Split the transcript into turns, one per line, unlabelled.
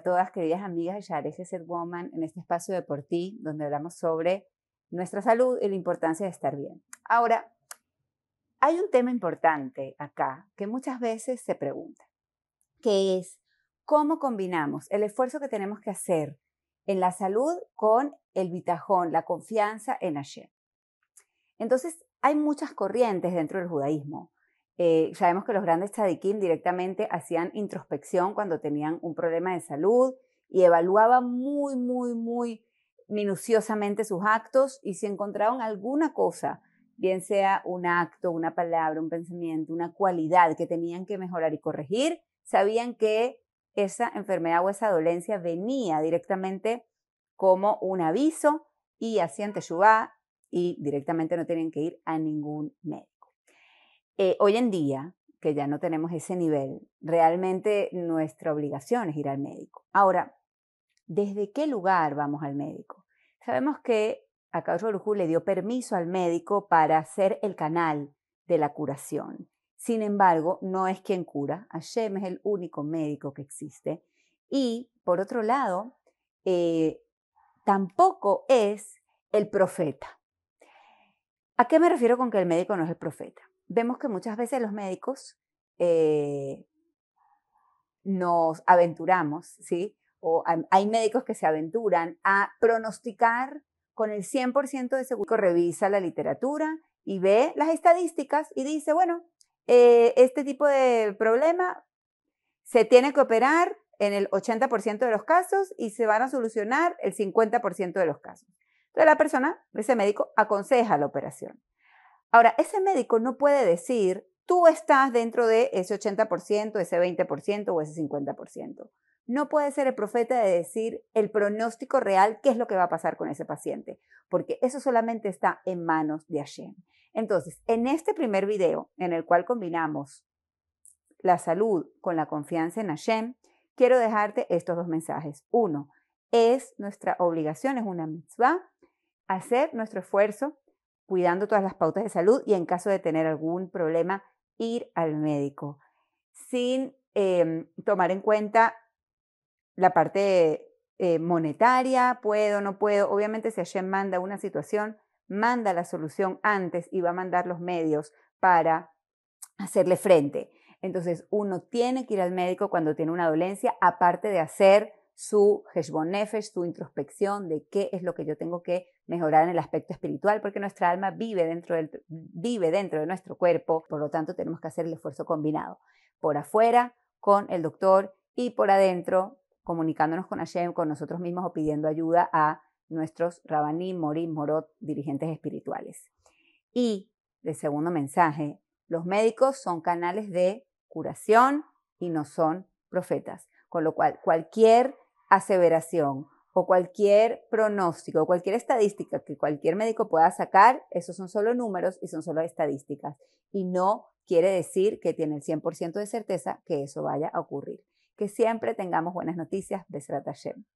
A todas, queridas amigas de Share Ser Woman, en este espacio de Por Ti, donde hablamos sobre nuestra salud y la importancia de estar bien. Ahora, hay un tema importante acá que muchas veces se pregunta, que es cómo combinamos el esfuerzo que tenemos que hacer en la salud con el bitajón, la confianza en Hashem. Entonces, hay muchas corrientes dentro del judaísmo. Eh, sabemos que los grandes tzadikim directamente hacían introspección cuando tenían un problema de salud y evaluaban muy, muy, muy minuciosamente sus actos y si encontraban alguna cosa, bien sea un acto, una palabra, un pensamiento, una cualidad que tenían que mejorar y corregir, sabían que esa enfermedad o esa dolencia venía directamente como un aviso y hacían teshuvah y directamente no tenían que ir a ningún médico. Eh, hoy en día, que ya no tenemos ese nivel, realmente nuestra obligación es ir al médico. Ahora, ¿desde qué lugar vamos al médico? Sabemos que Akadosh Baruj le dio permiso al médico para ser el canal de la curación. Sin embargo, no es quien cura. Hashem es el único médico que existe. Y, por otro lado, eh, tampoco es el profeta. ¿A qué me refiero con que el médico no es el profeta? Vemos que muchas veces los médicos eh, nos aventuramos, ¿sí? O hay médicos que se aventuran a pronosticar con el 100% de seguro. Revisa la literatura y ve las estadísticas y dice, bueno, eh, este tipo de problema se tiene que operar en el 80% de los casos y se van a solucionar el 50% de los casos. Entonces la persona, ese médico, aconseja la operación. Ahora, ese médico no puede decir, tú estás dentro de ese 80%, ese 20% o ese 50%. No puede ser el profeta de decir el pronóstico real, qué es lo que va a pasar con ese paciente, porque eso solamente está en manos de Hashem. Entonces, en este primer video, en el cual combinamos la salud con la confianza en Hashem, quiero dejarte estos dos mensajes. Uno, es nuestra obligación, es una mitzvah, hacer nuestro esfuerzo cuidando todas las pautas de salud y en caso de tener algún problema, ir al médico, sin em, tomar en cuenta la parte eh, monetaria, puedo, no puedo. Obviamente si Hashem manda una situación, manda la solución antes y va a mandar los medios para hacerle frente. Entonces uno tiene que ir al médico cuando tiene una dolencia, aparte de hacer su Heshbon su introspección de qué es lo que yo tengo que mejorar en el aspecto espiritual, porque nuestra alma vive dentro, del, vive dentro de nuestro cuerpo, por lo tanto tenemos que hacer el esfuerzo combinado, por afuera con el doctor y por adentro comunicándonos con Hashem, con nosotros mismos o pidiendo ayuda a nuestros Rabanim, Morim, Morot, dirigentes espirituales. Y, el segundo mensaje, los médicos son canales de curación y no son profetas, con lo cual cualquier aseveración o cualquier pronóstico, cualquier estadística que cualquier médico pueda sacar, esos son solo números y son solo estadísticas. Y no quiere decir que tiene el 100% de certeza que eso vaya a ocurrir. Que siempre tengamos buenas noticias. Besrat Hashem.